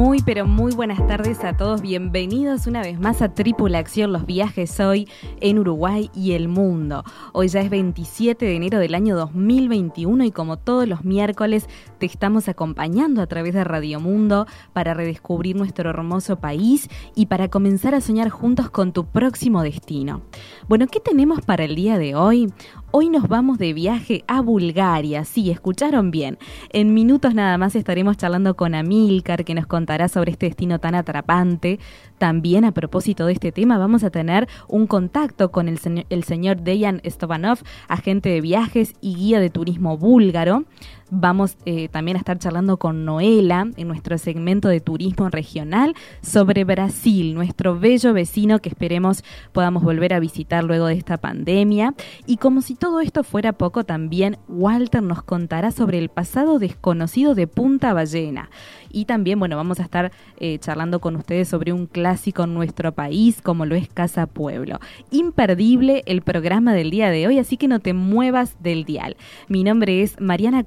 Muy, pero muy buenas tardes a todos. Bienvenidos una vez más a Tripulación, los viajes hoy en Uruguay y el mundo. Hoy ya es 27 de enero del año 2021 y como todos los miércoles te estamos acompañando a través de Radio Mundo para redescubrir nuestro hermoso país y para comenzar a soñar juntos con tu próximo destino. Bueno, ¿qué tenemos para el día de hoy? Hoy nos vamos de viaje a Bulgaria, sí, escucharon bien. En minutos nada más estaremos charlando con Amilcar, que nos contará sobre este destino tan atrapante. También a propósito de este tema vamos a tener un contacto con el, el señor Dejan Stovanov, agente de viajes y guía de turismo búlgaro. Vamos eh, también a estar charlando con Noela en nuestro segmento de turismo regional sobre Brasil, nuestro bello vecino que esperemos podamos volver a visitar luego de esta pandemia. Y como si todo esto fuera poco, también Walter nos contará sobre el pasado desconocido de Punta Ballena. Y también, bueno, vamos a estar eh, charlando con ustedes sobre un clásico en nuestro país como lo es Casa Pueblo. Imperdible el programa del día de hoy, así que no te muevas del dial. Mi nombre es Mariana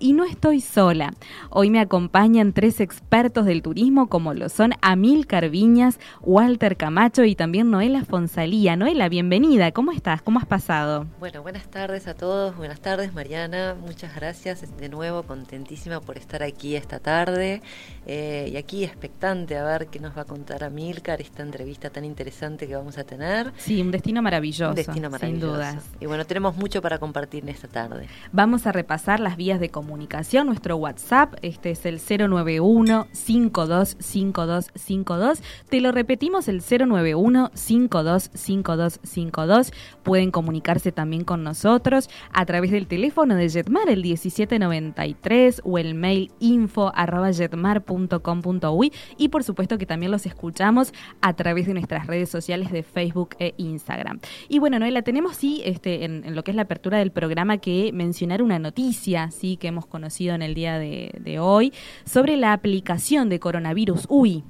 Y no estoy sola. Hoy me acompañan tres expertos del turismo como lo son Amil Carviñas, Walter Camacho y también Noela Fonsalía. Noela, bienvenida. ¿Cómo estás? ¿Cómo has pasado? Bueno, buenas tardes a todos. Buenas tardes, Mariana. Muchas gracias de nuevo. Contentísima por estar aquí esta tarde. Eh, y aquí expectante a ver qué nos va a contar Amilcar, esta entrevista tan interesante que vamos a tener. Sí, un destino maravilloso. Un destino maravilloso. Sin dudas. Y bueno, tenemos mucho para compartir en esta tarde. Vamos a repasar las vías de comunicación. Nuestro WhatsApp, este es el 091 525252. Te lo repetimos, el 091 525252. Pueden comunicarse también con nosotros a través del teléfono de Jetmar, el 1793 o el mail info arroba jetmar.com.uy y por supuesto que también los escuchamos a través de nuestras redes sociales de Facebook e Instagram. Y bueno, Noela, tenemos sí este, en, lo que es la apertura del programa que mencionar una noticia sí que hemos conocido en el día de, hoy sobre la aplicación de coronavirus UI.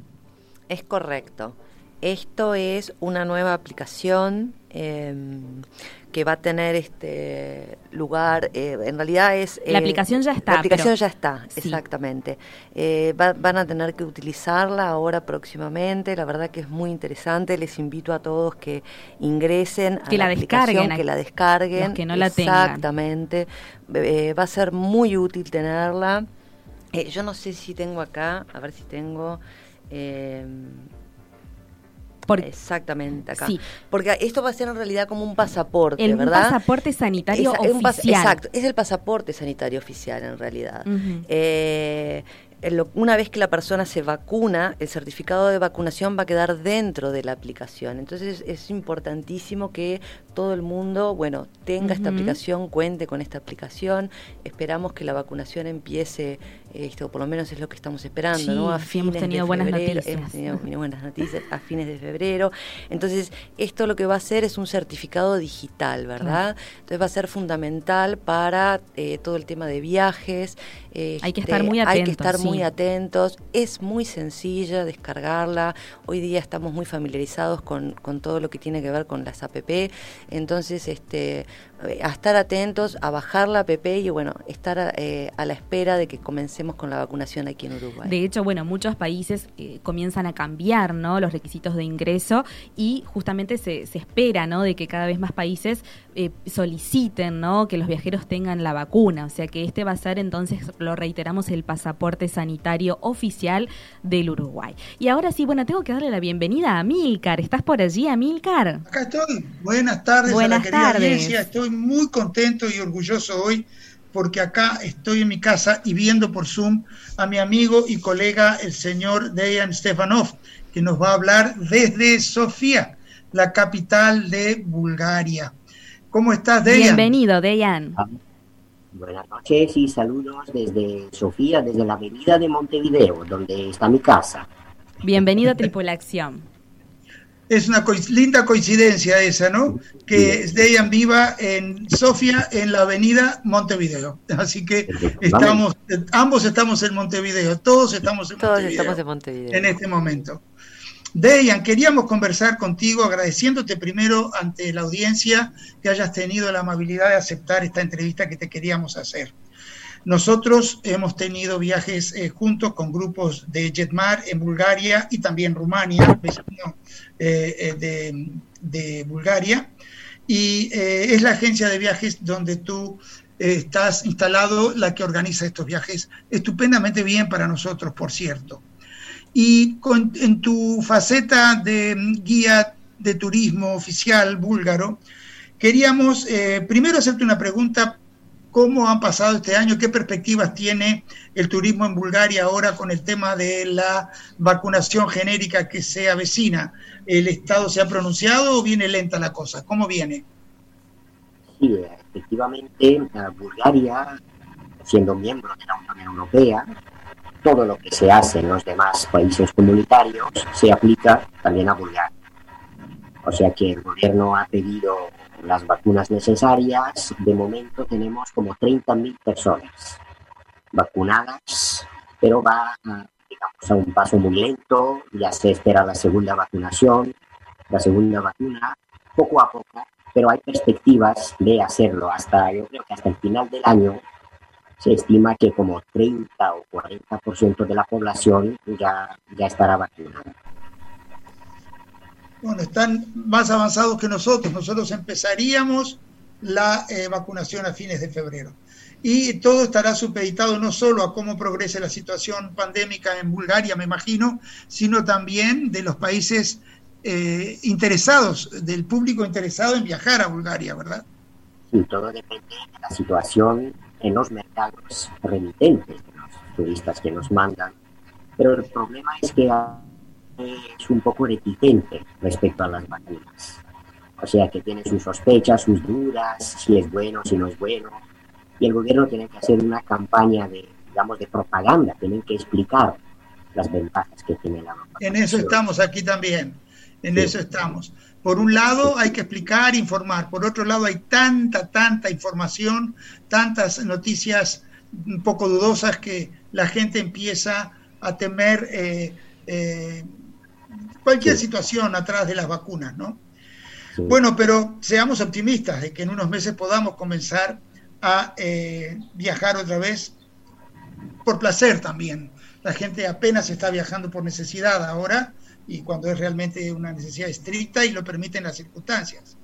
Es correcto. Esto es una nueva aplicación Em, que va a tener este lugar, eh, en realidad es... la aplicación ya está. La aplicación ya está, exactamente. Eh, van a tener que utilizarla ahora próximamente, la verdad que es muy interesante, les invito a todos que ingresen que a la, descarguen, que la descarguen. que no la tengan. Exactamente, eh, va a ser muy útil tenerla. yo no sé si tengo acá, a ver si tengo... Exactamente, acá. Porque esto va a ser en realidad como un pasaporte, el ¿verdad? Un pasaporte sanitario oficial. exacto, es el pasaporte sanitario oficial en realidad. eh, una vez que la persona se vacuna, el certificado de vacunación va a quedar dentro de la aplicación. Entonces es importantísimo que todo el mundo, bueno, tenga esta aplicación, cuente con esta aplicación. Esperamos que la vacunación empiece, esto por lo menos es lo que estamos esperando, ¿no? A fines hemos tenido buenas noticias. Hemos tenido buenas noticias a fines de febrero. Entonces, esto lo que va a hacer es un certificado digital, ¿verdad? Entonces va a ser fundamental para eh, todo el tema de viajes. hay que estar muy atentos. Hay que estar muy atentos. Es muy sencilla descargarla. Hoy día estamos muy familiarizados con, con todo lo que tiene que ver con las APP. Entonces, este, a estar atentos, a bajar la app y bueno, estar eh, a la espera de que comencemos con la vacunación aquí en Uruguay. De hecho, bueno, muchos países eh, comienzan a cambiar ¿no? los requisitos de ingreso y justamente se, se espera ¿no? de que cada vez más países eh, soliciten ¿no? que los viajeros tengan la vacuna. O sea que este va a ser entonces, lo reiteramos, el pasaporte sanitario oficial del Uruguay. Y ahora sí, bueno, tengo que darle la bienvenida a Milcar. ¿Estás por allí, Amilcar? Acá estoy. Buenas tardes Buenas a la querida tardes. Estoy muy contento y orgulloso hoy porque acá estoy en mi casa y viendo por Zoom a mi amigo y colega, el señor Dejan Stefanov, que nos va a hablar desde Sofía, la capital de Bulgaria. ¿Cómo estás, Dejan? Bienvenido, Dejan. Buenas noches y saludos desde Sofía, desde la avenida de Montevideo, donde está mi casa. Bienvenido a Tripulación. Es una linda coincidencia esa, ¿no? Que Dejan viva en Sofía, en la avenida Montevideo. Así que estamos, ambos estamos en Montevideo, todos estamos en todos Estamos en Montevideo. En este momento. Dejan, queríamos conversar contigo agradeciéndote primero ante la audiencia que hayas tenido la amabilidad de aceptar esta entrevista que te queríamos hacer. Nosotros hemos tenido viajes eh, juntos con grupos de Jetmar en Bulgaria y también Rumania, vecino eh, eh, de, Bulgaria, y es la agencia de viajes donde tú estás instalado la que organiza estos viajes estupendamente bien para nosotros, por cierto. Y en tu faceta de guía de turismo oficial búlgaro, queríamos eh, primero hacerte una pregunta, ¿cómo han pasado este año? ¿Qué perspectivas tiene el turismo en Bulgaria ahora con el tema de la vacunación genérica que se avecina? ¿El Estado se ha pronunciado o viene lenta la cosa? ¿Cómo viene? Sí, efectivamente, Bulgaria, siendo miembro de la Unión Europea, todo lo que se hace en los demás países comunitarios se aplica también a Bulgaria. O sea que el gobierno ha pedido las vacunas necesarias. De momento tenemos como 30.000 personas vacunadas, pero va a, un paso muy lento. Ya se espera la segunda vacunación, la segunda vacuna, poco a poco, pero hay perspectivas de hacerlo hasta, yo creo que hasta el final del año se estima que como 30 o 40% de la población ya, ya estará vacunada. Bueno, están más avanzados que nosotros. Nosotros empezaríamos la eh, vacunación a fines de febrero. Y todo estará supeditado no solo a cómo progrese la situación pandémica en Bulgaria, me imagino, sino también de los países eh, interesados, del público interesado en viajar a Bulgaria, ¿verdad? Sí, todo depende de la situación en los mercados remitentes de los turistas que nos mandan. Pero el problema es que es un poco reticente respecto a las vacunas. O sea, que tiene sus sospechas, sus dudas, si es bueno, si no es bueno. Y el gobierno tiene que hacer una campaña de, digamos, de propaganda, tienen que explicar las ventajas que tiene la vacuna. En eso estamos aquí también, en eso estamos. Por un lado hay que explicar, informar, por otro lado hay tanta, tanta información, tantas noticias un poco dudosas que la gente empieza a temer eh, eh, cualquier situación atrás de las vacunas, ¿no? Bueno, pero seamos optimistas de que en unos meses podamos comenzar a eh, viajar otra vez por placer también. La gente apenas está viajando por necesidad ahora y cuando es realmente una necesidad estricta y lo permiten las circunstancias.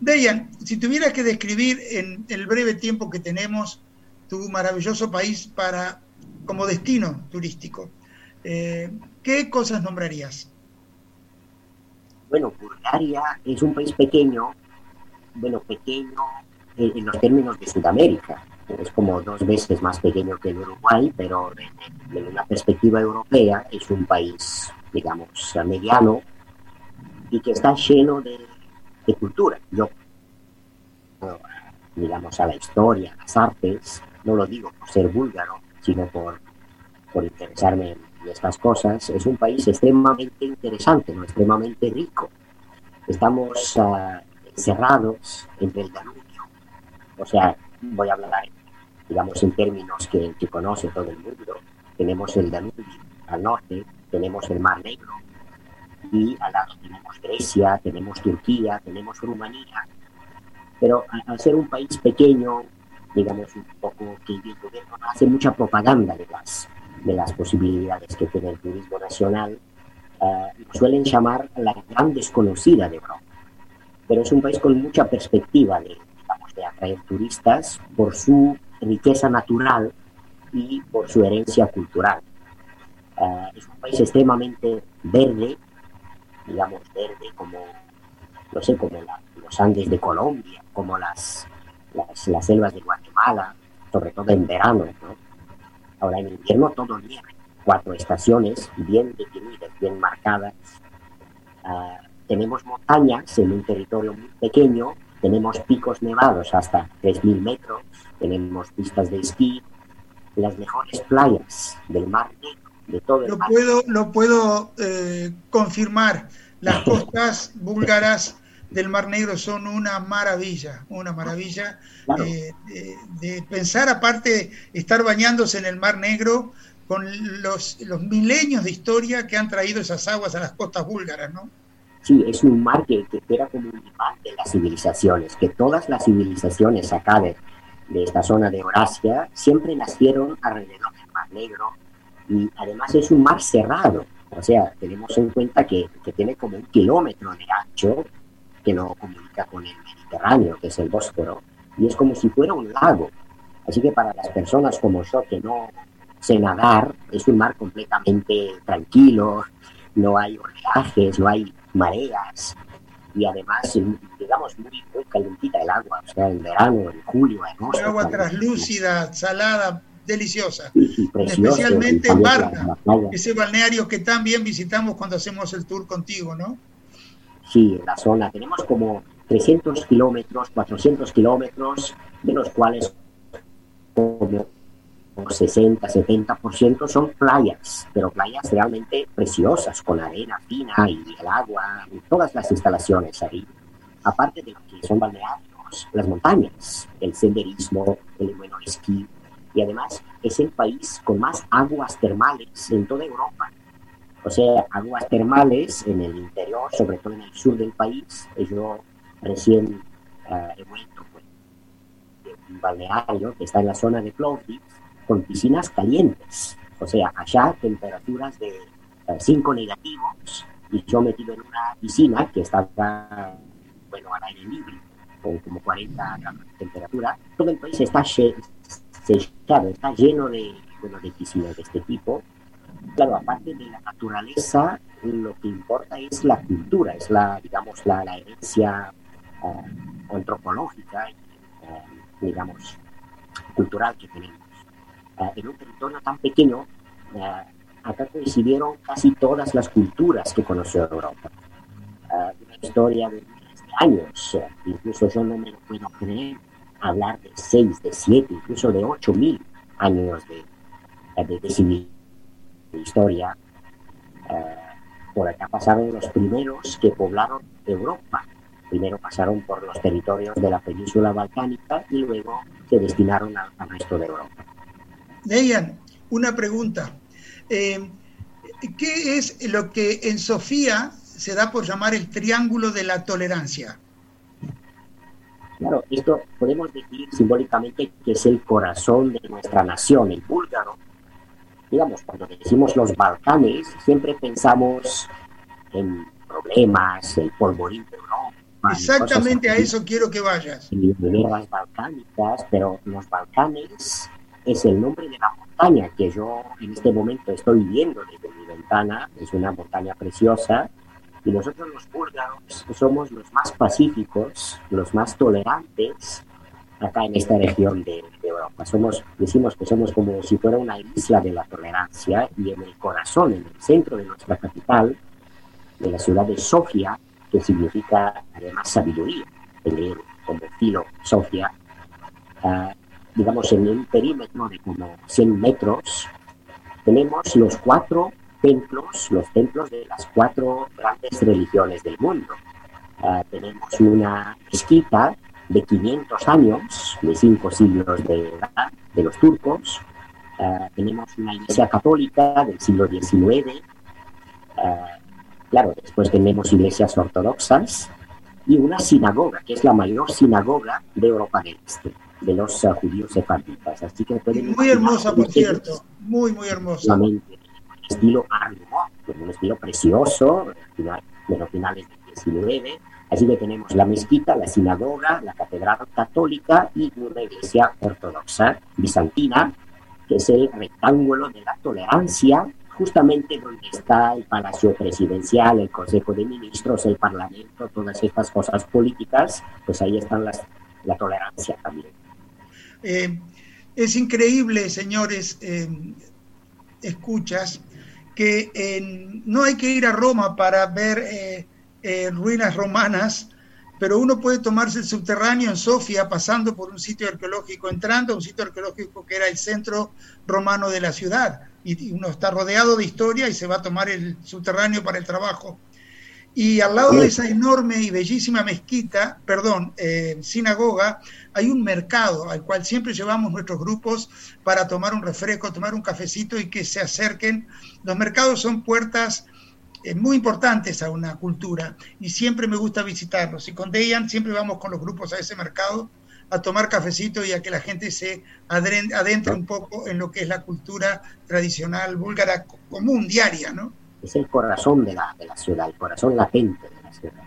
Dejan, si tuvieras que describir en el breve tiempo que tenemos tu maravilloso país para como destino turístico, eh, ¿qué cosas nombrarías? Bueno, Bulgaria es un país pequeño, bueno, pequeño en los términos de Sudamérica. Es como dos veces más pequeño que el Uruguay, pero en una perspectiva europea es un país digamos, mediano y que está lleno de, cultura. Yo, digamos, a la historia, a las artes, no lo digo por ser búlgaro, sino por, por interesarme en estas cosas, es un país extremadamente interesante, ¿no? extremadamente rico. Estamos uh, encerrados entre el Danubio. O sea, voy a hablar, digamos, en términos que, conoce todo el mundo. Tenemos el Danubio al norte, tenemos el Mar Negro y al lado tenemos Grecia, tenemos Turquía, tenemos Rumanía. Pero al ser un país pequeño, digamos un poco que el gobierno hace mucha propaganda de las, de las posibilidades que tiene el turismo nacional, uh, suelen llamar la gran desconocida de Europa. Pero es un país con mucha perspectiva de, de atraer turistas por su riqueza natural y por su herencia cultural. Eh, es un país extremadamente verde, digamos verde como, no sé, como los Andes de Colombia, como las, las, selvas de Guatemala, sobre todo en verano. Ahora en invierno todo nieve, cuatro estaciones bien definidas, bien marcadas. Ah, tenemos montañas en un territorio muy pequeño, tenemos picos nevados hasta 3.000 metros, tenemos pistas de esquí, las mejores playas del Mar Negro, de todo el lo Puedo, lo puedo eh, confirmar, las costas búlgaras del Mar Negro son una maravilla, una maravilla eh, de, pensar, aparte, estar bañándose en el Mar Negro con los, los milenios de historia que han traído esas aguas a las costas búlgaras, ¿no? Sí, es un mar que, que era como un imán de las civilizaciones, que todas las civilizaciones acá de, de esta zona de Eurasia siempre nacieron alrededor del Mar Negro y además es un mar cerrado, o sea, tenemos en cuenta que, que tiene como un kilómetro de ancho que lo comunica con el Mediterráneo, que es el Bósforo, y es como si fuera un lago. Así que para las personas como yo que no sé nadar, es un mar completamente tranquilo, no hay oleajes, no hay mareas, y además, digamos, muy, muy calentita el agua, o sea, en verano, en julio, en agosto. Agua translúcida, salada, deliciosa. Especialmente Marta, ese balneario que también visitamos cuando hacemos el tour contigo, ¿no? Sí, en la zona. Tenemos como 300 kilómetros, 400 kilómetros, de los cuales como 60, 70% son playas, pero playas realmente preciosas, con arena fina y el agua, y todas las instalaciones ahí. Aparte de lo que son balnearios, las montañas, el senderismo, el bueno esquí, y además es el país con más aguas termales en toda Europa. O sea, aguas termales en el interior, sobre todo en el sur del país. Yo recién uh, he vuelto pues, de un balneario que está en la zona de Plovdiv, con piscinas calientes. O sea, allá temperaturas de 5 negativos y yo metido en una piscina que estaba, bueno, al aire libre, con como 40 grados de temperatura. Todo el país está sellado, está lleno de, bueno, de piscinas de este tipo. Claro, aparte de la naturaleza, lo que importa es la cultura, es la, digamos, la, herencia uh, antropológica, uh, digamos, cultural que tenemos. Eh, en un territorio tan pequeño, eh, acá coincidieron casi todas las culturas que conoció Europa. Eh, una historia de miles de años, incluso yo no me lo puedo creer, hablar de seis, de siete, incluso de ocho mil años de, de, historia. por acá pasaron los primeros que poblaron Europa. Primero pasaron por los territorios de la península balcánica y luego se destinaron al resto de Europa. Dejan, una pregunta. Eh, ¿Qué es lo que en Sofía se da por llamar el triángulo de la tolerancia? Claro, esto podemos decir simbólicamente que es el corazón de nuestra nación, el búlgaro. Digamos, cuando decimos los Balcanes, siempre pensamos en problemas, el polvorín de Europa. Exactamente a eso quiero que vayas. En guerras balcánicas, pero los Balcanes es el nombre de la montaña que yo en este momento estoy viendo desde mi ventana. Es una montaña preciosa. Y nosotros los búlgaros somos los más pacíficos, los más tolerantes acá en esta región de, Europa. Somos, decimos que somos como si fuera una isla de la tolerancia y en el corazón, en el centro de nuestra capital, de la ciudad de Sofía, que significa además sabiduría, como filo Sofía, uh, digamos, en un perímetro de como 100 metros, tenemos los cuatro templos, los templos de las cuatro grandes religiones del mundo. Ah, tenemos una mezquita de 500 años, de cinco siglos de edad, de los turcos. Ah, tenemos una iglesia católica del siglo XIX. Ah, claro, después tenemos iglesias ortodoxas y una sinagoga, que es la mayor sinagoga de Europa del Este de los uh, judíos sefarditas. Así que muy hermosa, por cierto, muy, muy hermosa. Estilo un estilo precioso, de los finales del 19. Así que tenemos la mezquita, la sinagoga, la catedral católica y una iglesia ortodoxa bizantina, que es el rectángulo de la tolerancia, justamente donde está el palacio presidencial, el consejo de ministros, el parlamento, todas estas cosas políticas, pues ahí están las, la tolerancia también. Eh, Es increíble, señores, escuchas, que no hay que ir a Roma para ver eh, ruinas romanas, pero uno puede tomarse el subterráneo en Sofía pasando por un sitio arqueológico, entrando a un sitio arqueológico que era el centro romano de la ciudad. Y uno está rodeado de historia y se va a tomar el subterráneo para el trabajo. Y al lado de esa enorme y bellísima mezquita, perdón, eh, sinagoga, hay un mercado al cual siempre llevamos nuestros grupos para tomar un refresco, tomar un cafecito y que se acerquen. Los mercados son puertas muy importantes a una cultura y siempre me gusta visitarlos. Y con Dejan siempre vamos con los grupos a ese mercado a tomar cafecito y a que la gente se adentre un poco en lo que es la cultura tradicional búlgara común, diaria, ¿no? es el corazón de la, de la ciudad, el corazón latente de la ciudad.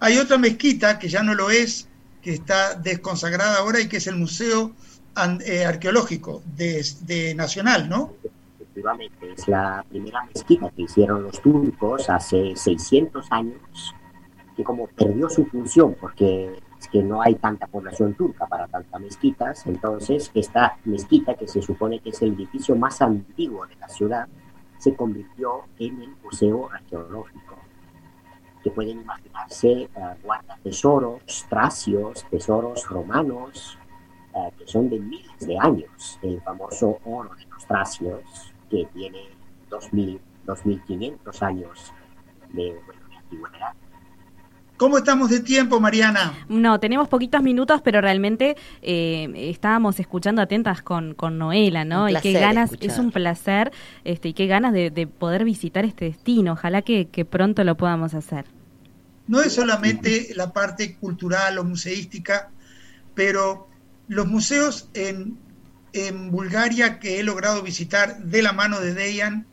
Hay otra mezquita que ya no lo es, que está desconsagrada ahora y que es el Museo eh, Arqueológico de, Nacional, ¿no? Efectivamente, es la primera mezquita que hicieron los turcos hace 600 años, que como perdió su función porque es que no hay tanta población turca para tantas mezquitas, entonces esta mezquita, que se supone que es el edificio más antiguo de la ciudad, se convirtió en el Museo Arqueológico, que pueden imaginarse uh, guarda tesoros tracios, tesoros romanos, eh, que son de miles de años. El famoso oro de los tracios, que tiene 2.000, 2.500 años de, bueno, de antigüedad. ¿Cómo estamos de tiempo, Mariana? No, tenemos poquitos minutos, pero realmente eh, estábamos escuchando atentas con, con Noela, ¿no? y qué ganas, es un placer, este, y qué ganas de, poder visitar este destino. Ojalá que, pronto lo podamos hacer. No es solamente la parte cultural o museística, pero los museos en, en Bulgaria que he logrado visitar de la mano de Dejan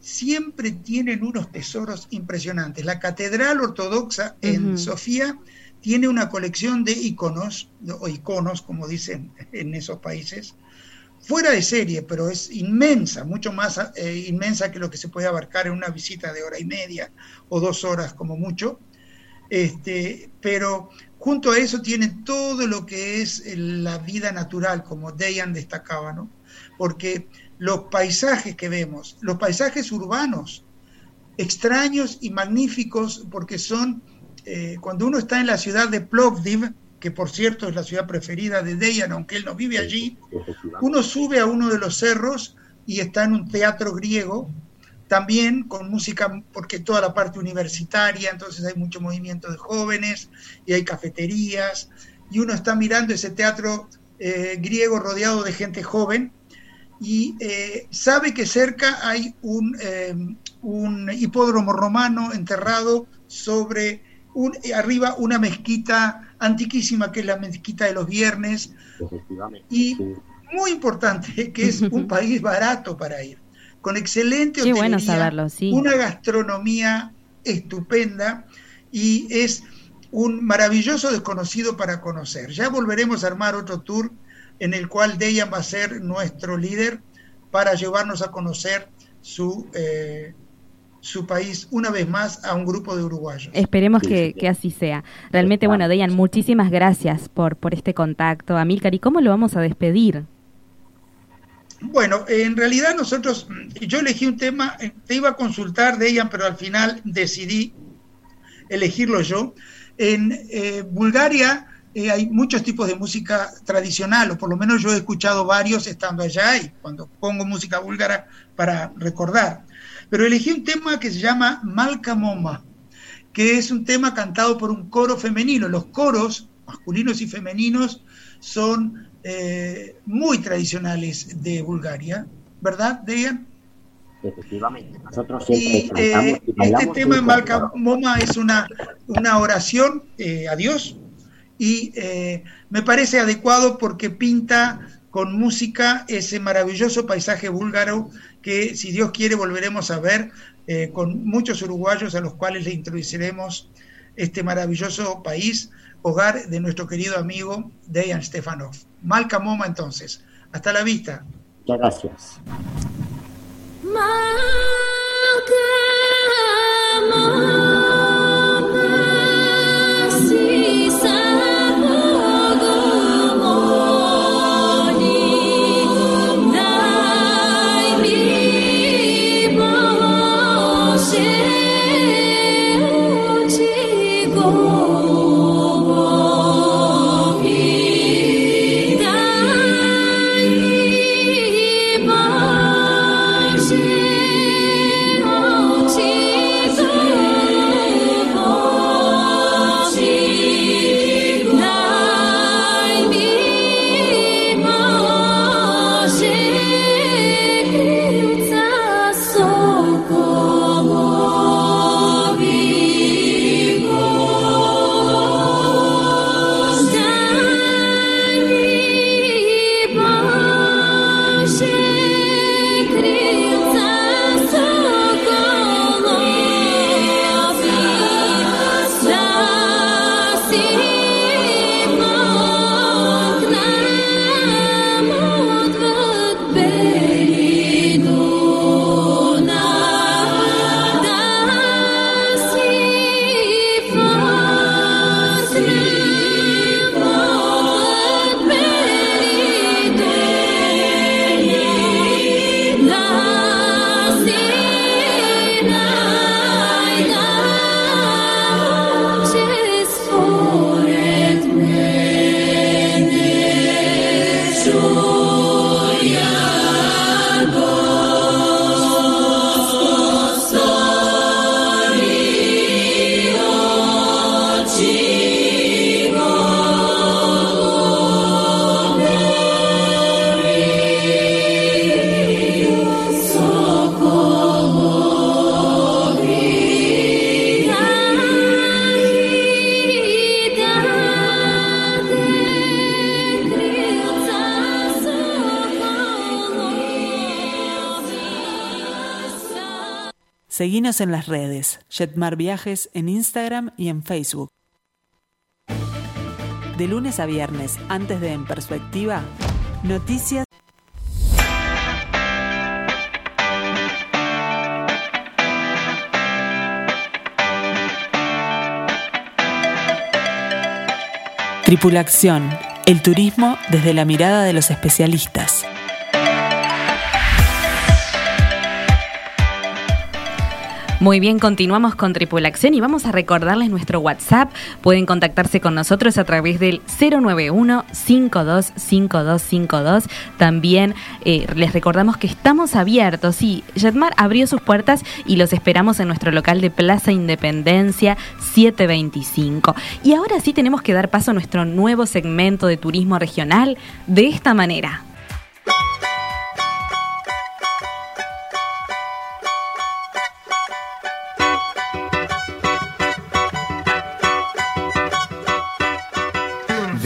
siempre tienen unos tesoros impresionantes. La Catedral Ortodoxa en Sofía tiene una colección de iconos, o iconos, como dicen en esos países, fuera de serie, pero es inmensa, mucho más eh, inmensa que lo que se puede abarcar en una visita de hora y media o dos horas como mucho. Este, pero junto a eso tiene todo lo que es la vida natural, como Dejan destacaba, ¿no? Porque los paisajes que vemos, los paisajes urbanos, extraños y magníficos porque son, eh, cuando uno está en la ciudad de Plovdiv, que por cierto es la ciudad preferida de Dejan, aunque él no vive allí, uno sube a uno de los cerros y está en un teatro griego, también con música, porque toda la parte universitaria, entonces hay mucho movimiento de jóvenes y hay cafeterías, y uno está mirando ese teatro eh, griego rodeado de gente joven, y eh, sabe que cerca hay un, em, un, hipódromo romano enterrado sobre un, arriba una mezquita antiquísima que es la mezquita de los viernes y muy importante que es un país barato para ir con excelente hotelería, una gastronomía estupenda y es un maravilloso desconocido para conocer. Ya volveremos a armar otro tour en el cual Dejan va a ser nuestro líder para llevarnos a conocer su, eh, su país una vez más a un grupo de uruguayos. Esperemos que, así sea. Realmente, bueno, Dejan, muchísimas gracias por, por este contacto. Amílcar, ¿y cómo lo vamos a despedir? Bueno, en realidad nosotros, yo elegí un tema, eh, te iba a consultar, Dejan, pero al final decidí elegirlo yo. En eh, Bulgaria eh, hay muchos tipos de música tradicional, o por lo menos yo he escuchado varios estando allá y cuando pongo música búlgara para recordar. Pero elegí un tema que se llama Malka Moma, que es un tema cantado por un coro femenino. Los coros, masculinos y femeninos, son eh, muy tradicionales de Bulgaria, ¿verdad, Dejan? Efectivamente, nosotros siempre cantamos y eh, Este tema Malka Moma es una, una oración a Dios y eh, me parece adecuado porque pinta con música ese maravilloso paisaje búlgaro que si Dios quiere volveremos a ver eh, con muchos uruguayos a los cuales le introduciremos este maravilloso país, hogar de nuestro querido amigo Dejan Stefanov. Malca Moma entonces. Hasta la vista. Muchas gracias. En las redes, Jetmar Viajes en Instagram y en Facebook. De lunes a viernes, antes de En Perspectiva, noticias. Tripulación, el turismo desde la mirada de los especialistas. Muy bien, continuamos con Tripulación y vamos a recordarles nuestro WhatsApp. Pueden contactarse con nosotros a través del 091-525252. También eh, les recordamos que estamos abiertos. Sí, Jetmar abrió sus puertas y los esperamos en nuestro local de Plaza Independencia 725. Y ahora sí tenemos que dar paso a nuestro nuevo segmento de turismo regional de esta manera.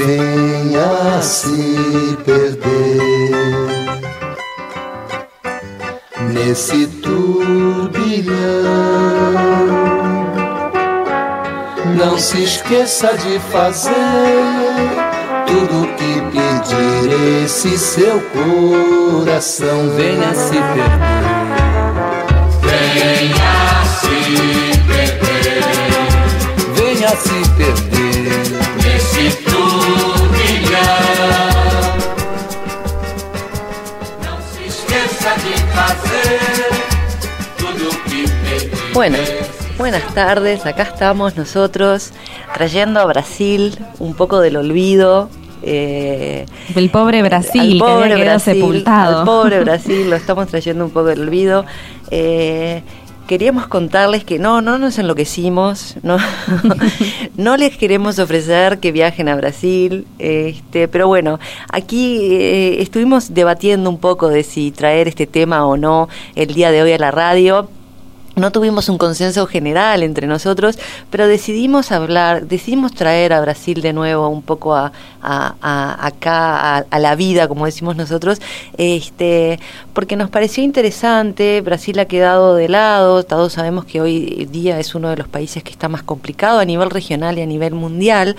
Venha se perder nesse turbilhão. Não se esqueça de fazer tudo que pedir esse seu coração. Venha se perder. Venha se perder. Venha se perder Bueno, buenas tardes, acá estamos nosotros trayendo a Brasil un poco del olvido. Eh, el pobre Brasil, pobre que Brasil, sepultado. El pobre Brasil, lo estamos trayendo un poco del olvido. Eh, queríamos contarles que no, no nos enloquecimos, no, no les queremos ofrecer que viajen a Brasil, este, pero bueno, aquí eh, estuvimos debatiendo un poco de si traer este tema o no el día de hoy a la radio no tuvimos un consenso general entre nosotros, pero decidimos hablar, decidimos traer a Brasil de nuevo un poco a, acá, a, la vida, como decimos nosotros, este, porque nos pareció interesante, Brasil ha quedado de lado, todos sabemos que hoy día es uno de los países que está más complicado a nivel regional y a nivel mundial,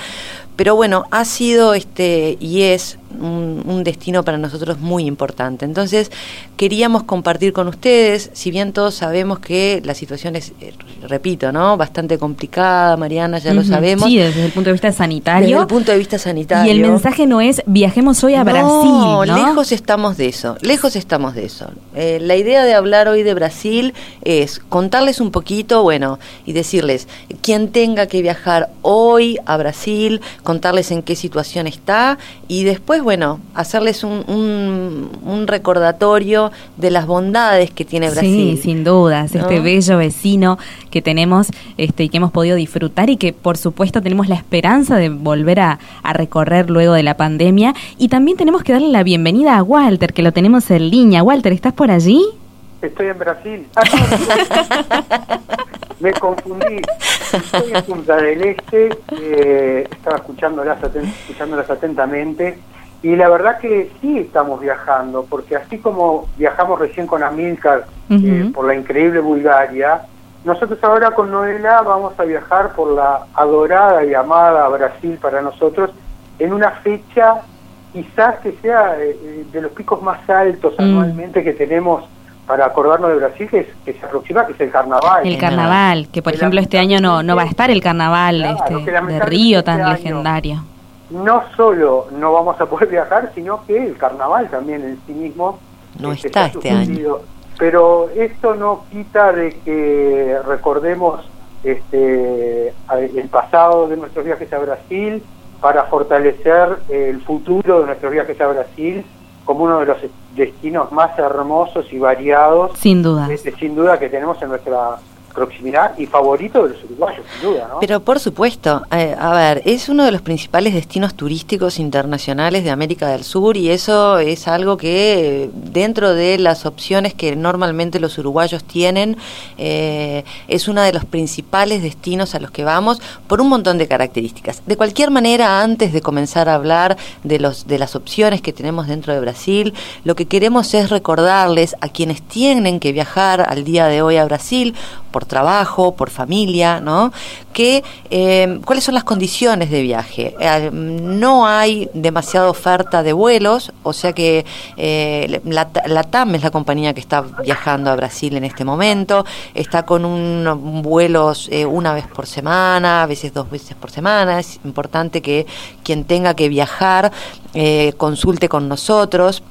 pero bueno, ha sido este y es un, destino para nosotros muy importante. Entonces, queríamos compartir con ustedes, si bien todos sabemos que la situación es, eh, repito, ¿no? Bastante complicada, Mariana, ya lo sabemos. Sí, desde el punto de vista sanitario. Desde el punto de vista sanitario. Y el mensaje no es viajemos hoy a Brasil. No, lejos estamos de eso, lejos estamos de eso. Eh, la idea de hablar hoy de Brasil es contarles un poquito, bueno, y decirles, quien tenga que viajar hoy a Brasil, contarles en qué situación está y después, bueno, hacerles un, un, recordatorio de las bondades que tiene Brasil. Sí, sin dudas, este bello vecino que tenemos este, y que hemos podido disfrutar y que por supuesto tenemos la esperanza de volver a, a recorrer luego de la pandemia. Y también tenemos que darle la bienvenida a Walter, que lo tenemos en línea. Walter, ¿estás por allí? Estoy en Brasil. me confundí. Estoy en Punta del Este, eh, estaba escuchándolas, escuchándolas atentamente. Y la verdad que sí estamos viajando, porque así como viajamos recién con Amilcar eh, por la increíble Bulgaria, nosotros ahora con Noela vamos a viajar por la adorada y amada Brasil para nosotros en una fecha quizás que sea eh, de los picos más altos mm. anualmente que tenemos para acordarnos de Brasil que, se aproxima, que es el carnaval. El carnaval, que por ejemplo este año no, no va a estar el carnaval este, de Río tan este legendario. No solo no vamos a poder viajar, sino que el carnaval también en sí mismo no este, está, este año. Pero esto no quita de que recordemos este, el pasado de nuestros viajes a Brasil para fortalecer el futuro de nuestros viajes a Brasil como uno de los destinos más hermosos y variados. Sin duda. Este, sin duda que tenemos en nuestra proximidad y favorito de los uruguayos, sin duda, ¿no? Pero por supuesto, eh, a ver, es uno de los principales destinos turísticos internacionales de América del Sur y eso es algo que dentro de las opciones que normalmente los uruguayos tienen, eh, es uno de los principales destinos a los que vamos por un montón de características. De cualquier manera, antes de comenzar a hablar de, los, de las opciones que tenemos dentro de Brasil, lo que queremos es recordarles a quienes tienen que viajar al día de hoy a Brasil, por trabajo, por familia, ¿no? Que, eh, ¿Cuáles son las condiciones de viaje? Eh, no hay demasiada oferta de vuelos, o sea que eh, la, TAM es la compañía que está viajando a Brasil en este momento, está con un, vuelos una vez por semana, a veces dos veces por semana, es importante que quien tenga que viajar consulte con nosotros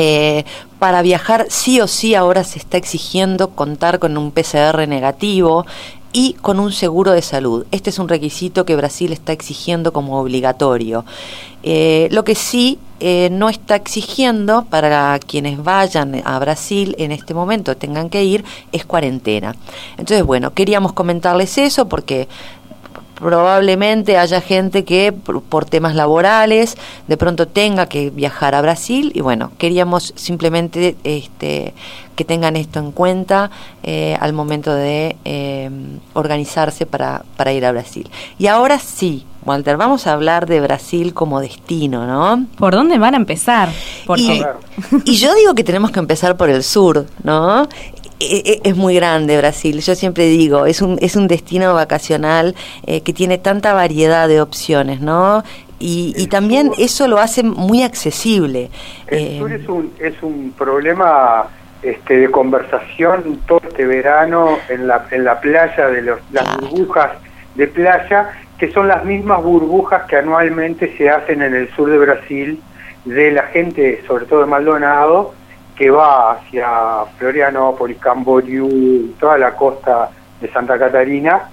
eh, para viajar sí o sí ahora se está exigiendo contar con un PCR negativo y con un seguro de salud. Este es un requisito que Brasil está exigiendo como obligatorio. Eh, lo que sí eh, no está exigiendo para quienes vayan a Brasil en este momento tengan que ir es cuarentena. Entonces, bueno, queríamos comentarles eso porque probablemente haya gente que por, temas laborales de pronto tenga que viajar a Brasil y bueno, queríamos simplemente este, que tengan esto en cuenta eh, al momento de eh, organizarse para, para ir a Brasil. Y ahora sí, Walter, vamos a hablar de Brasil como destino, ¿no? ¿Por dónde van a empezar? Y, y, yo digo que tenemos que empezar por el sur, ¿no? E, e, es muy grande Brasil, yo siempre digo, es un, es un destino vacacional eh, que tiene tanta variedad de opciones, ¿no? Y, también eso lo hace muy accesible. El eh, sur es un, es un problema este, de conversación todo este verano en la, en la playa, de los, las burbujas de playa, que son las mismas burbujas que anualmente se hacen en el sur de Brasil, de la gente, sobre todo de Maldonado, que va hacia Florianópolis, Camboriú, toda la costa de Santa Catarina,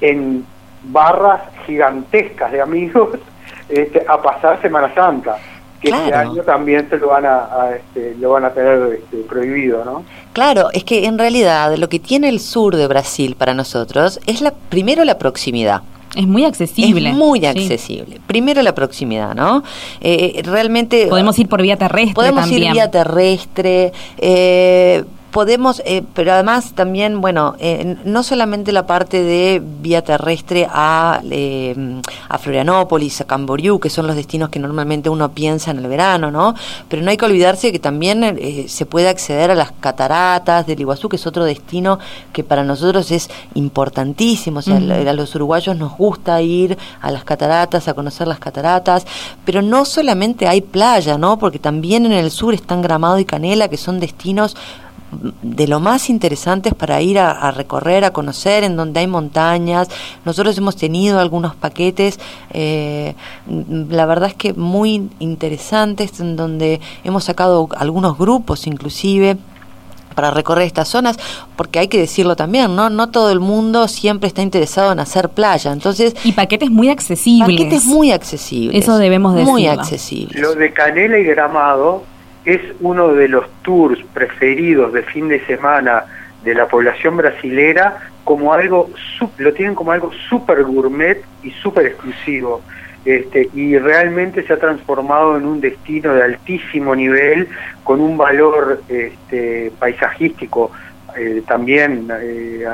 en barras gigantescas de amigos este, a pasar Semana Santa que este año también se lo van a, este, lo van a tener este, prohibido, ¿no? Claro, es que en realidad lo que tiene el sur de Brasil para nosotros es la primero la proximidad. Es muy accesible. Es muy accesible. Primero la proximidad, ¿no? Eh, realmente... Podemos ir por vía terrestre Podemos ir vía terrestre. Eh, podemos, eh, pero además también, bueno, eh, no solamente la parte de vía terrestre a, eh, a Florianópolis, a Camboriú, que son los destinos que normalmente uno piensa en el verano, ¿no? Pero no hay que olvidarse que también se puede acceder a las cataratas del Iguazú, que es otro destino que para nosotros es importantísimo. O sea, a los uruguayos nos gusta ir a las cataratas, a conocer las cataratas, pero no solamente hay playa, ¿no? Porque también en el sur están Gramado y Canela, que son destinos de lo más interesantes para ir a, recorrer, a conocer, en donde hay montañas. Nosotros hemos tenido algunos paquetes, eh, la verdad es que muy interesantes, en donde hemos sacado algunos grupos inclusive para recorrer estas zonas, porque hay que decirlo también, ¿no? No todo el mundo siempre está interesado en hacer playa, entonces... Y paquetes muy accesibles. Paquetes muy accesibles. Eso debemos decirlo. Muy accesibles. Lo de Canela y Gramado es uno de los tours preferidos de fin de semana de la población brasilera como algo lo tienen como algo súper gourmet y súper exclusivo. Este, y realmente se ha transformado en un destino de altísimo nivel con un valor este, paisajístico eh, también eh,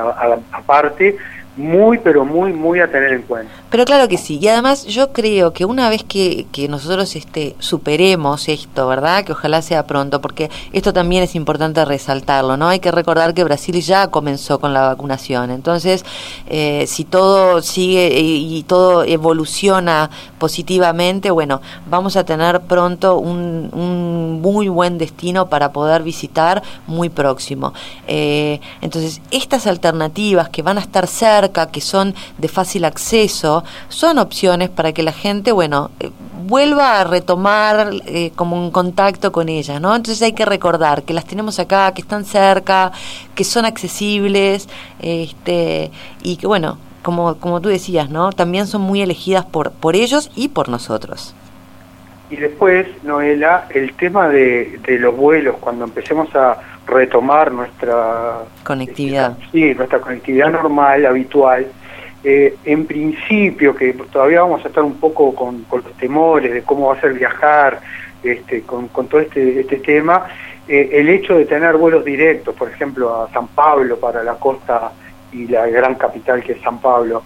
aparte muy, pero muy, muy a tener en cuenta. Pero claro que sí, y además yo creo que una vez que, que nosotros este, superemos esto, ¿verdad? Que ojalá sea pronto, porque esto también es importante resaltarlo, ¿no? Hay que recordar que Brasil ya comenzó con la vacunación, entonces eh, si todo sigue y, todo evoluciona positivamente, bueno, vamos a tener pronto un, un muy buen destino para poder visitar muy próximo. Eh, entonces, estas alternativas que van a estar cerca, que son de fácil acceso, son opciones para que la gente, bueno, eh, vuelva a retomar eh, como un contacto con ellas, ¿no? Entonces hay que recordar que las tenemos acá, que están cerca, que son accesibles, este, y que bueno, como, como tú decías, ¿no? También son muy elegidas por, por ellos y por nosotros. Y después, Noela, el tema de, de los vuelos, cuando empecemos a retomar nuestra conectividad. sí, nuestra conectividad normal, habitual. Eh, en principio, que todavía vamos a estar un poco con, con los temores de cómo va a ser viajar este, con, con todo este, este tema, eh, el hecho de tener vuelos directos, por ejemplo, a San Pablo para la costa y la gran capital que es San Pablo,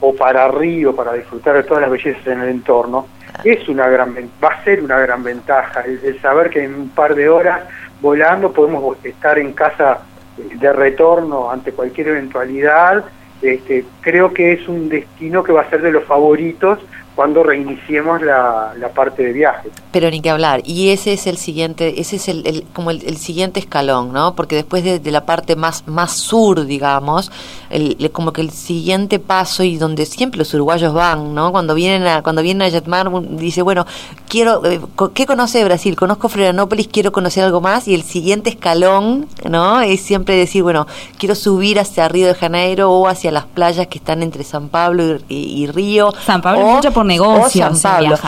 o para Río para disfrutar de todas las bellezas en el entorno, es una gran va a ser una gran ventaja el saber que en un par de horas volando, podemos estar en casa de retorno ante cualquier eventualidad. Este, creo que es un destino que va a ser de los favoritos cuando reiniciemos la, la, parte de viaje. Pero ni que hablar, y ese es el siguiente, ese es el, como el, siguiente escalón, ¿no? Porque después de, la parte más, más sur, digamos, el, como que el siguiente paso y donde siempre los uruguayos van, ¿no? Cuando vienen a, cuando vienen a Yatmar, dice, bueno, quiero, eh, ¿qué conoce de Brasil? Conozco Florianópolis, quiero conocer algo más, y el siguiente escalón, ¿no? Es siempre decir, bueno, quiero subir hacia Río de Janeiro o hacia las playas que están entre San Pablo y, Río. San Pablo mucho por negocios. San Pablo.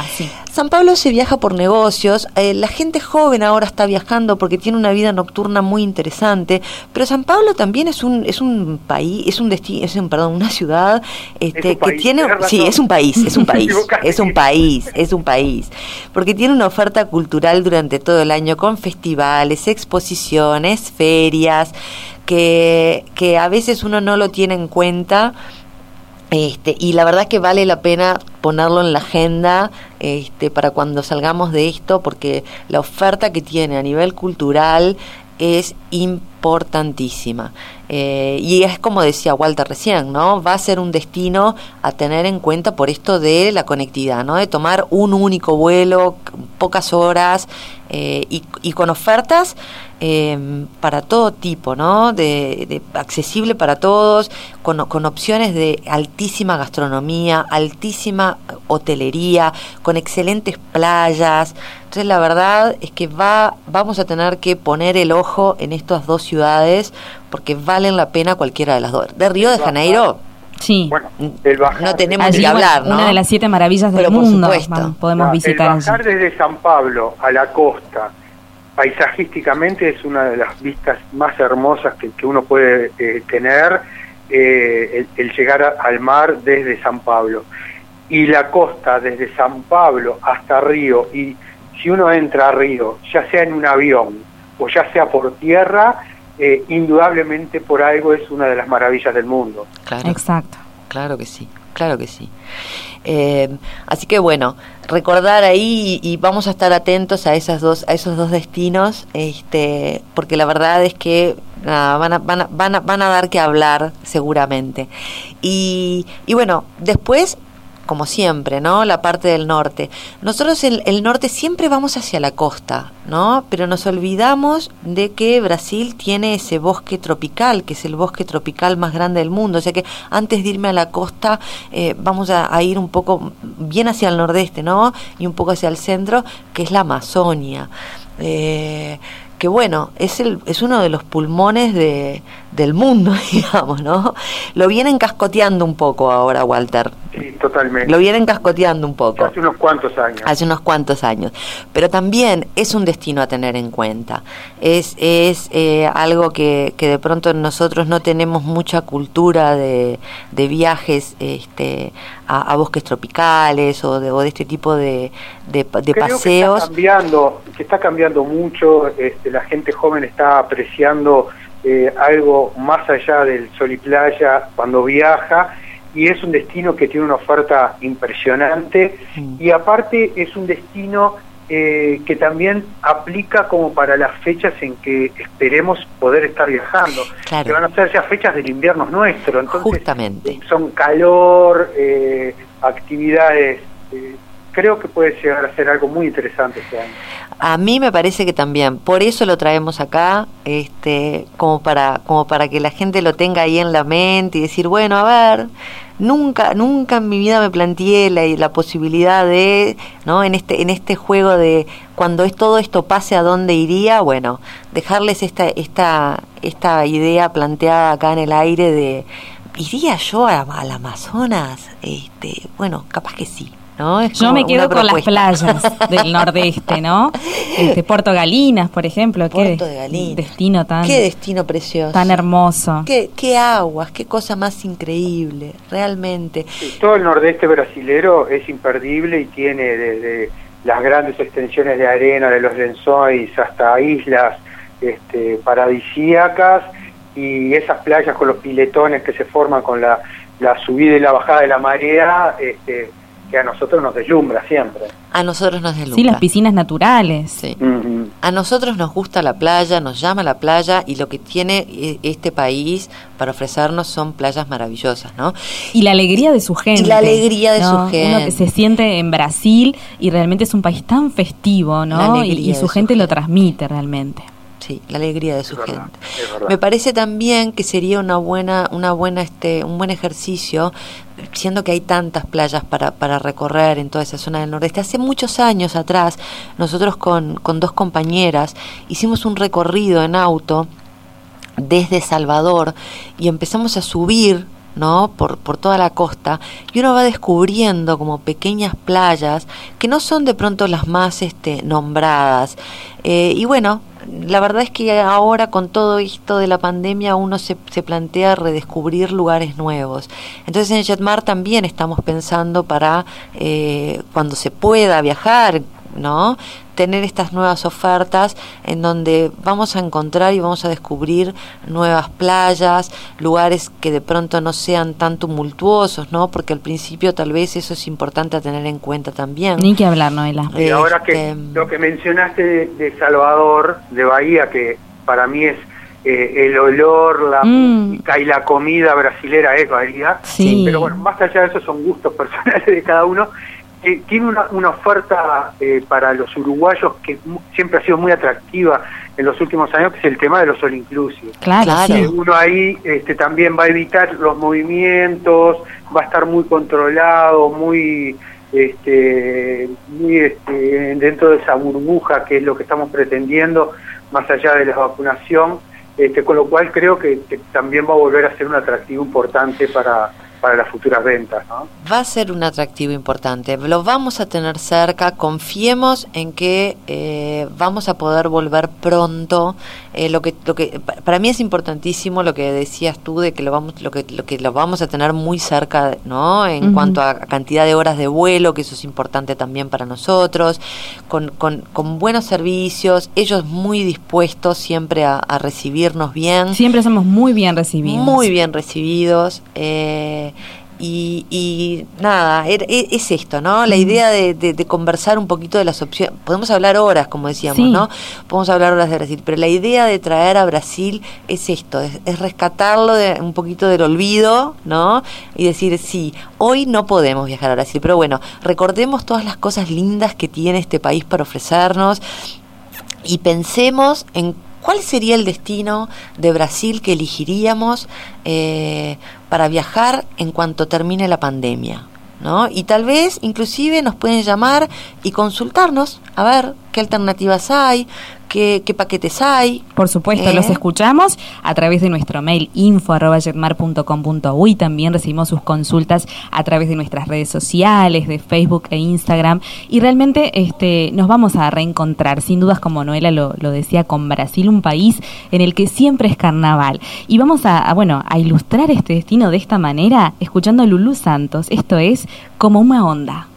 San Pablo se viaja por negocios. Eh, la gente joven ahora está viajando porque tiene una vida nocturna muy interesante. Pero San Pablo también es un es un país, es un destino, es un perdón, una ciudad este, que tiene, sí, es un país, es un país, es un país, es un país, porque tiene una oferta cultural durante todo el año con festivales, exposiciones, ferias, que que a veces uno no lo tiene en cuenta este, y la verdad que vale la pena ponerlo en la agenda este, para cuando salgamos de esto, porque la oferta que tiene a nivel cultural es importantísima. Eh, y es como decía Walter recién, ¿no? Va a ser un destino a tener en cuenta por esto de la conectividad, ¿no? De tomar un único vuelo, pocas horas eh, y, con ofertas eh, para todo tipo, ¿no? De, accesible para todos, con, con opciones de altísima gastronomía, altísima hotelería, con excelentes playas. Entonces la verdad es que va, vamos a tener que poner el ojo en estas dos ciudades porque valen la pena cualquiera de las dos. De Río de Janeiro, Sí. Bueno, el bajar, no tenemos que hablar, ¿no? Una de las siete maravillas del mundo. podemos visitar. El bajar desde San Pablo a la costa, paisajísticamente es una de las vistas más hermosas que, que uno puede eh, tener, eh, el, llegar al mar desde San Pablo. Y la costa desde San Pablo hasta Río, y si uno entra a Río, ya sea en un avión o ya sea por tierra, eh, indudablemente por algo es una de las maravillas del mundo. Claro. Exacto. Claro que sí, claro que sí. Eh, así que bueno, recordar ahí y, vamos a estar atentos a esas dos, a esos dos destinos, este, porque la verdad es que van, a, van, a, van, a, van a dar que hablar seguramente. Y, y bueno, después como siempre, ¿no? La parte del norte. Nosotros el, el norte siempre vamos hacia la costa, ¿no? Pero nos olvidamos de que Brasil tiene ese bosque tropical, que es el bosque tropical más grande del mundo. O sea que antes de irme a la costa, eh, vamos a, ir un poco bien hacia el nordeste, ¿no? Y un poco hacia el centro, que es la Amazonia. Eh, que bueno, es, el, es uno de los pulmones de, del mundo, digamos, ¿no? Lo vienen cascoteando un poco ahora, Walter. Sí, totalmente. Lo vienen cascoteando un poco. Hace unos cuantos años. Hace unos cuantos años. Pero también es un destino a tener en cuenta. Es, es eh, algo que, que de pronto nosotros no tenemos mucha cultura de, de viajes este, a, bosques tropicales o de, o de este tipo de, de, paseos. Que está cambiando, que está cambiando mucho. Este, la gente joven está apreciando eh, algo más allá del sol y playa cuando viaja y es un destino que tiene una oferta impresionante. Y aparte es un destino eh, que también aplica como para las fechas en que esperemos poder estar viajando, que van a ser ya fechas del invierno nuestro, entonces Justamente. son calor, eh, actividades creo que puede llegar a ser algo muy interesante este año. A mí me parece que también, por eso lo traemos acá, este, como para, como para que la gente lo tenga ahí en la mente y decir, bueno, a ver, nunca, nunca en mi vida me planteé la, la posibilidad de, ¿no? En este, en este juego de cuando es todo esto pase a dónde iría, bueno, dejarles esta, esta, esta idea planteada acá en el aire de ¿iría yo al Amazonas? Este, bueno, capaz que sí ¿no? Yo me quedo con las playas del nordeste, ¿no? Este, Puerto Galinas, por ejemplo. Puerto de Galinas. Destino tan... Qué destino precioso. Tan hermoso. Qué, qué aguas, qué cosa más increíble, realmente. todo el nordeste brasilero es imperdible y tiene desde las grandes extensiones de arena de los lenzois hasta islas este, paradisíacas y esas playas con los piletones que se forman con la, subida y la bajada de la marea, este, que a nosotros nos deslumbra siempre. A nosotros nos deslumbra. Sí, las piscinas naturales. A nosotros nos gusta la playa, nos llama la playa y lo que tiene e, este país para ofrecernos son playas maravillosas, ¿no? Y la alegría de su gente. Y la alegría de su gente. Uno que se siente en Brasil y realmente es un país tan festivo, ¿no? Y, su gente lo transmite realmente sí, la alegría de su gente. Me parece también que sería una buena, una buena, este, un buen ejercicio, siendo que hay tantas playas para, para recorrer en toda esa zona del nordeste. Hace muchos años atrás, nosotros con, con dos compañeras hicimos un recorrido en auto desde Salvador y empezamos a subir ¿no? Por, por toda la costa y uno va descubriendo como pequeñas playas que no son de pronto las más este, nombradas. Eh, y bueno, la verdad es que ahora con todo esto de la pandemia uno se, se plantea redescubrir lugares nuevos. Entonces en Jetmar también estamos pensando para eh, cuando se pueda viajar, ¿no? tener estas nuevas ofertas en donde vamos a encontrar y vamos a descubrir nuevas playas, lugares que de pronto no sean tan tumultuosos, ¿no? Porque al principio tal vez eso es importante a tener en cuenta también. Ni que hablar, Noela. Y ahora que este, lo que mencionaste de, Salvador, de Bahía, que para mí es eh, el olor, la mm. música y la comida brasilera es Bahía. Sí. Pero bueno, más allá de eso son gustos personales de cada uno tiene una, una oferta eh, para los uruguayos que siempre ha sido muy atractiva en los últimos años, que es el tema de los all inclusive. Claro, Uno ahí este, también va a evitar los movimientos, va a estar muy controlado, muy este, muy este, dentro de esa burbuja que es lo que estamos pretendiendo, más allá de la vacunación, este, con lo cual creo que también va a volver a ser un atractivo importante para para las futuras ventas. ¿no? Va a ser un atractivo importante, lo vamos a tener cerca, confiemos en que eh, vamos a poder volver pronto. Eh, lo que, lo que para mí es importantísimo lo que decías tú de que lo vamos, lo que, lo que lo vamos a tener muy cerca, ¿no? En cuanto a cantidad de horas de vuelo, que eso es importante también para nosotros, con, con, con buenos servicios, ellos muy dispuestos siempre a, a, recibirnos bien. Siempre somos muy bien recibidos. Muy bien recibidos. Eh, y, nada, e, es esto, ¿no? La idea de, conversar un poquito de las opciones. Podemos hablar horas, como decíamos, ¿no? Podemos hablar horas de Brasil, pero la idea de traer a Brasil es esto, es, rescatarlo de un poquito del olvido, ¿no? Y decir, sí, hoy no podemos viajar a Brasil, pero bueno, recordemos todas las cosas lindas que tiene este país para ofrecernos y pensemos en ¿Cuál sería el destino de Brasil que elegiríamos eh, para viajar en cuanto termine la pandemia? ¿no? Y tal vez inclusive nos pueden llamar y consultarnos a ver qué alternativas hay, qué, paquetes hay. Por supuesto, los ¿Eh? escuchamos a través de nuestro mail info.jetmar.com.uy. También recibimos sus consultas a través de nuestras redes sociales, de Facebook e Instagram. Y realmente este, nos vamos a reencontrar, sin dudas, como Noela lo, decía, con Brasil, un país en el que siempre es carnaval. Y vamos a, bueno, a ilustrar este destino de esta manera, escuchando a Lulú Santos. Esto es como una onda.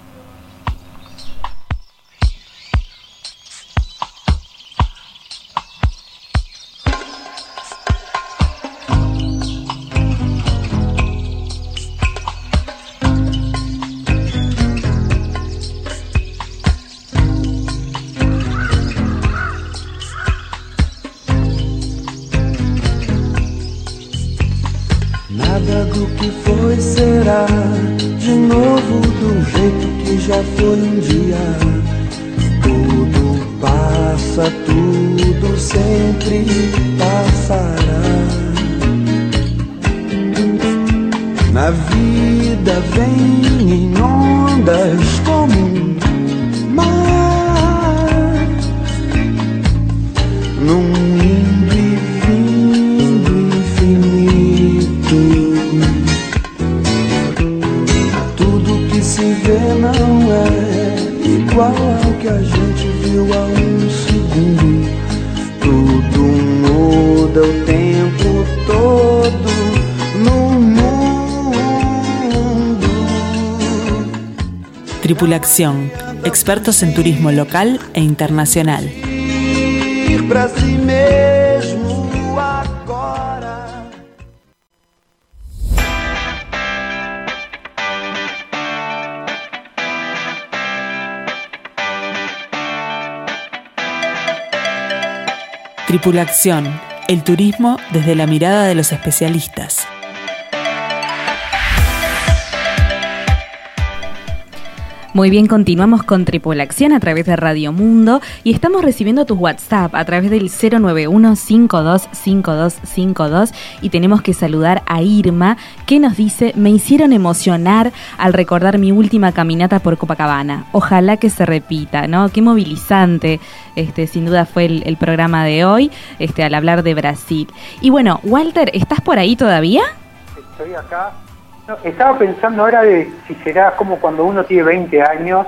Expertos en turismo local e internacional. Tripulación, el turismo desde la mirada de los especialistas. Muy bien, continuamos con Tripulación a través de Radio Mundo y estamos recibiendo tus WhatsApp a través del 091-525252 y tenemos que saludar a Irma que nos dice, me hicieron emocionar al recordar mi última caminata por Copacabana. Ojalá que se repita, ¿no? Qué movilizante, este, sin duda fue el, programa de hoy, este, al hablar de Brasil. Y bueno, Walter, ¿estás por ahí todavía? Estoy acá estaba pensando ahora de si será como cuando uno tiene 20 años,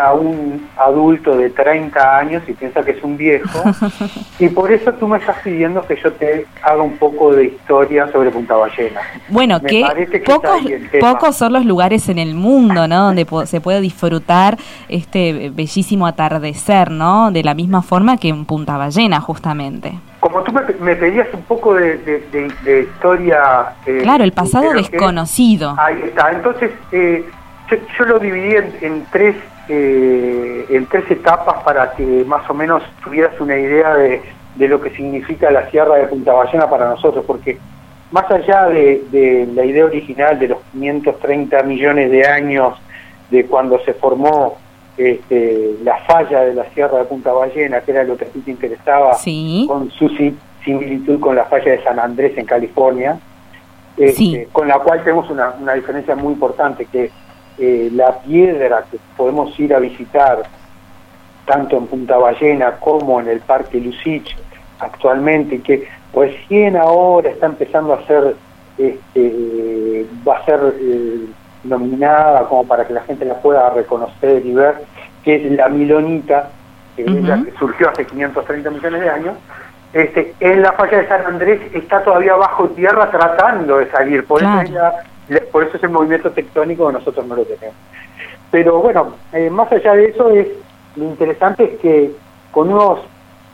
a un adulto de 30 años y piensa que es un viejo. y por eso tú me estás pidiendo que yo te haga un poco de historia sobre Punta Ballena. Bueno, que, pocos, pocos son los lugares en el mundo, ¿no? Donde se puede disfrutar este bellísimo atardecer, ¿no? De la misma forma que en Punta Ballena, justamente como tú me, pedías un poco de, historia... Eh, claro, el pasado desconocido. ahí está. Entonces, eh, yo, lo dividí en, tres, eh, en tres etapas para que más o menos tuvieras una idea de, lo que significa la Sierra de Punta Ballena para nosotros, porque más allá de, la idea original de los 530 millones de años de cuando se formó este, la falla de la Sierra de Punta Ballena, que era lo que a ti te interesaba, con su similitud con la falla de San Andrés en California, este, con la cual tenemos una, diferencia muy importante, que eh, la piedra que podemos ir a visitar, tanto en Punta Ballena como en el Parque Lucich actualmente, que recién ahora está empezando a ser, este, va a ser... Eh, nominada como para que la gente la pueda reconocer y ver, que es la milonita, que, surgió hace 530 millones de años, este, en la falla de San Andrés está todavía bajo tierra tratando de salir, por, eso, es por eso es el movimiento tectónico que nosotros no lo tenemos. Pero bueno, eh, más allá de eso, es lo interesante es que con unos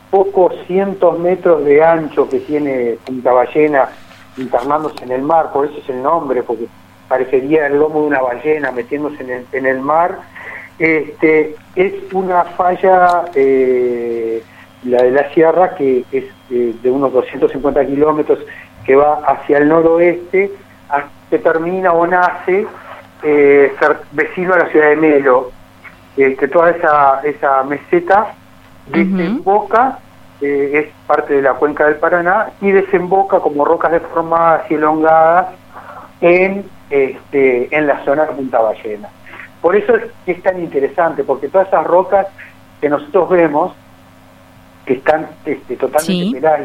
pocos cientos metros de ancho que tiene Punta Ballena internándose en el mar, por eso es el nombre, porque parecería el lomo de una ballena metiéndose en el, en el mar. Este, es una falla, eh, la de la sierra, que es eh, de unos 250 kilómetros, que va hacia el noroeste, que termina o nace eh, vecino a la ciudad de Melo. que toda esa, esa meseta desemboca, es parte de la cuenca del Paraná, y desemboca como rocas deformadas y elongadas en este, en la zona de Punta Ballena. Por eso es que es tan interesante, porque todas esas rocas que nosotros vemos, que están este, totalmente peladas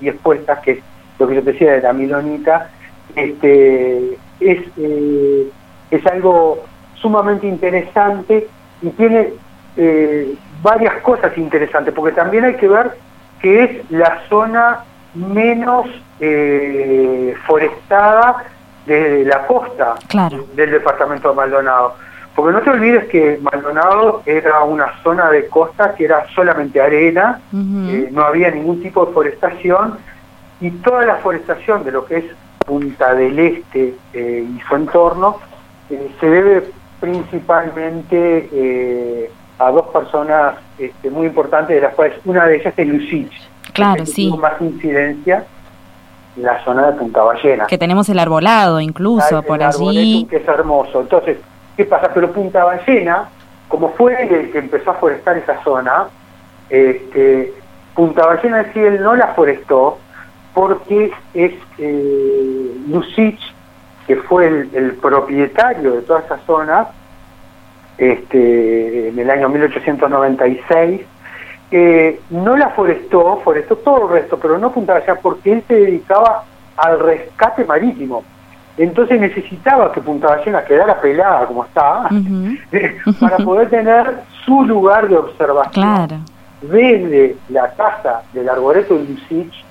y, expuestas, que es lo que yo decía de la milonita, este, es, eh, es algo sumamente interesante y tiene eh, varias cosas interesantes, porque también hay que ver que es la zona menos eh, forestada de la costa del departamento de Maldonado. Porque no te olvides que Maldonado era una zona de costa que era solamente arena, eh, no había ningún tipo de forestación y toda la forestación de lo que es Punta del Este eh, y su entorno eh, se debe principalmente a dos personas este, muy importantes, de las cuales una de ellas es Lucich, claro, sí. tuvo más incidencia la zona de Punta Ballena. Que tenemos el arbolado incluso por allí. Que es hermoso. Entonces, ¿qué pasa? Pero Punta Ballena, como fue el que empezó a forestar esa zona, este, Punta Ballena sí él no la forestó porque es eh, Lucich, que fue el, propietario de toda esa zona, este, en el año 1896, no la forestó, forestó todo el resto, pero no Punta Ballena porque él se dedicaba al rescate marítimo. Entonces necesitaba que Punta Ballena quedara pelada como está, para poder tener su lugar de observación. Desde la casa del arboreto de Lucich,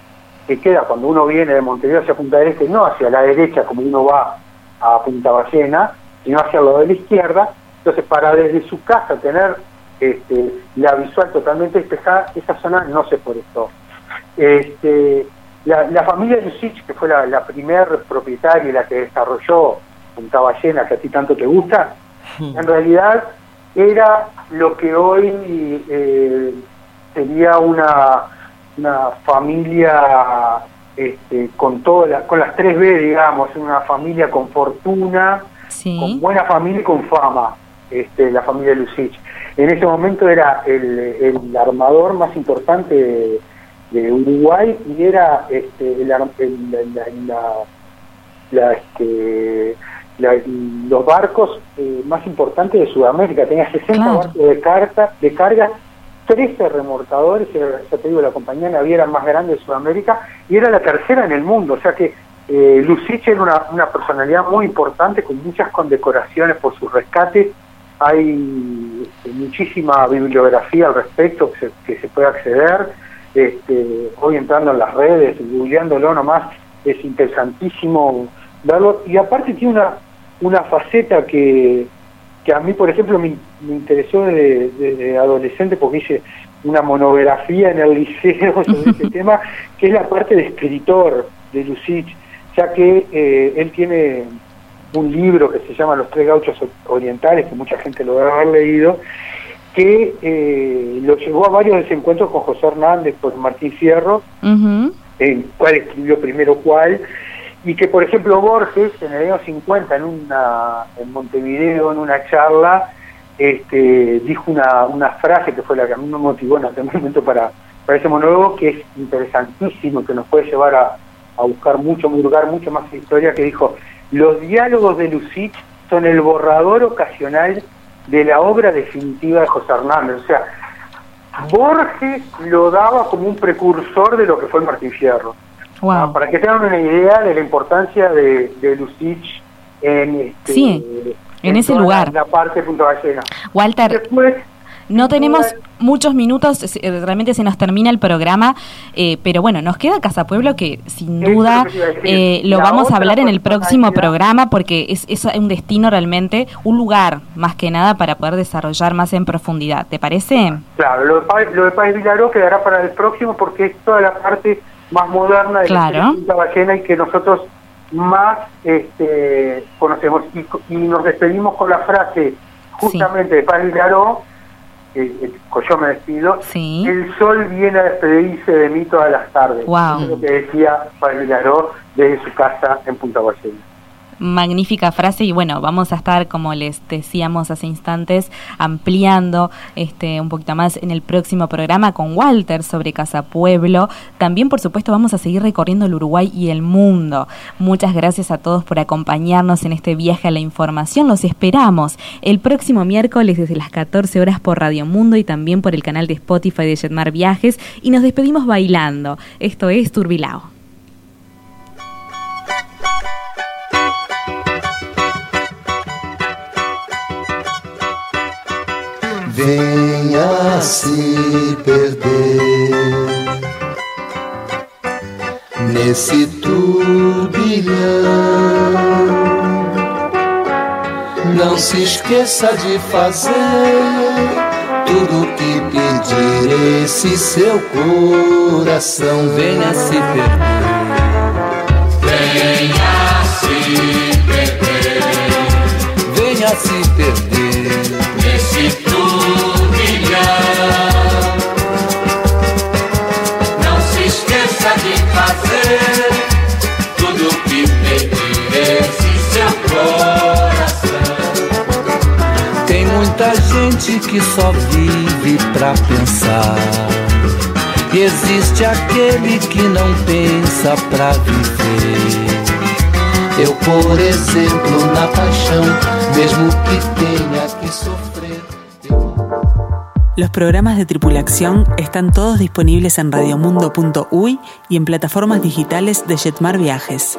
que queda cuando uno viene de Montevideo hacia Punta del Este, no hacia la derecha como uno va a Punta Ballena, sino hacia lado de la izquierda. Entonces, para desde su casa tener este, la visual totalmente despejada, esa zona no se forestó. Este, la, familia Lucich, que fue la, la primer propietaria y la que desarrolló Punta Ballena, que a ti tanto te gusta, hmm. en realidad era lo que hoy eh, sería una, una familia este, con todas con las tres B, digamos, una familia con fortuna, con buena familia y con fama, este, la familia Lucich. En ese momento era el, el armador más importante de, Uruguay y era este, el, la, este, los barcos eh, más importantes de Sudamérica. Tenía 60 barcos de, carta, de carga 13 remorcadores, ya te digo, la compañía naviera más grande de Sudamérica, y era la tercera en el mundo, o sea que eh, Lucich era una, una, personalidad muy importante, con muchas condecoraciones por su rescate, hay este, muchísima bibliografía al respecto que se, puede acceder, este, hoy entrando en las redes, googleándolo nomás, es interesantísimo verlo, y aparte tiene una, una faceta que que a mí, por ejemplo, me, interesó desde, adolescente porque hice una monografía en el liceo sobre este tema, que es la parte de escritor de Lucich, ya que eh, él tiene un libro que se llama Los Tres Gauchos Orientales, que mucha gente lo debe haber leído, que eh, lo llevó a varios desencuentros con José Hernández, con Martín Fierro, en cuál escribió primero cuál, y que por ejemplo Borges en el año 50 en una en Montevideo en una charla este, dijo una, una frase que fue la que a mí me motivó en aquel momento para, para ese monólogo que es interesantísimo que nos puede llevar a, a buscar mucho, burgar mucho más historia que dijo los diálogos de Lucich son el borrador ocasional de la obra definitiva de José Hernández o sea Borges lo daba como un precursor de lo que fue Martín Fierro Ah, para que tengan una idea de la importancia de, de Lucich en, este, en, ese lugar. La, parte de Punta Ballena. Walter, no tenemos muchos minutos, realmente se nos termina el programa, eh, pero bueno, nos queda Casa Pueblo que sin duda eh, lo vamos a hablar en el próximo programa porque es, es un destino realmente, un lugar más que nada para poder desarrollar más en profundidad. ¿Te parece? Claro, lo de, lo de Paz Vilaró quedará para el próximo porque es toda la parte más moderna de la ballena y que nosotros más este, conocemos. Y, nos despedimos con la frase justamente de Paz Vilaró, eh, yo me despido, el sol viene a despedirse de mí todas las tardes. Wow. lo que decía Paz Vilaró desde su casa en Punta Ballena magnífica frase y bueno, vamos a estar, como les decíamos hace instantes, ampliando este un poquito más en el próximo programa con Walter sobre Casa Pueblo. También, por supuesto, vamos a seguir recorriendo el Uruguay y el mundo. Muchas gracias a todos por acompañarnos en este viaje a la información. Los esperamos el próximo miércoles desde las 14 horas por Radio Mundo y también por el canal de Spotify de Jetmar Viajes y nos despedimos bailando. Esto es Turbilao. Venha se perder nesse turbilhão. Não se esqueça de fazer tudo que pedir esse seu coração. Venha se perder. Venha se perder. Venha se perder que só vive pra pensar. E existe aquele que não pensa pra viver. Eu, por exemplo, na paixão, mesmo que tenha que sofrer. Los programas de tripulación están todos disponibles en radiomundo.uy y en plataformas digitales de Jetmar Viajes.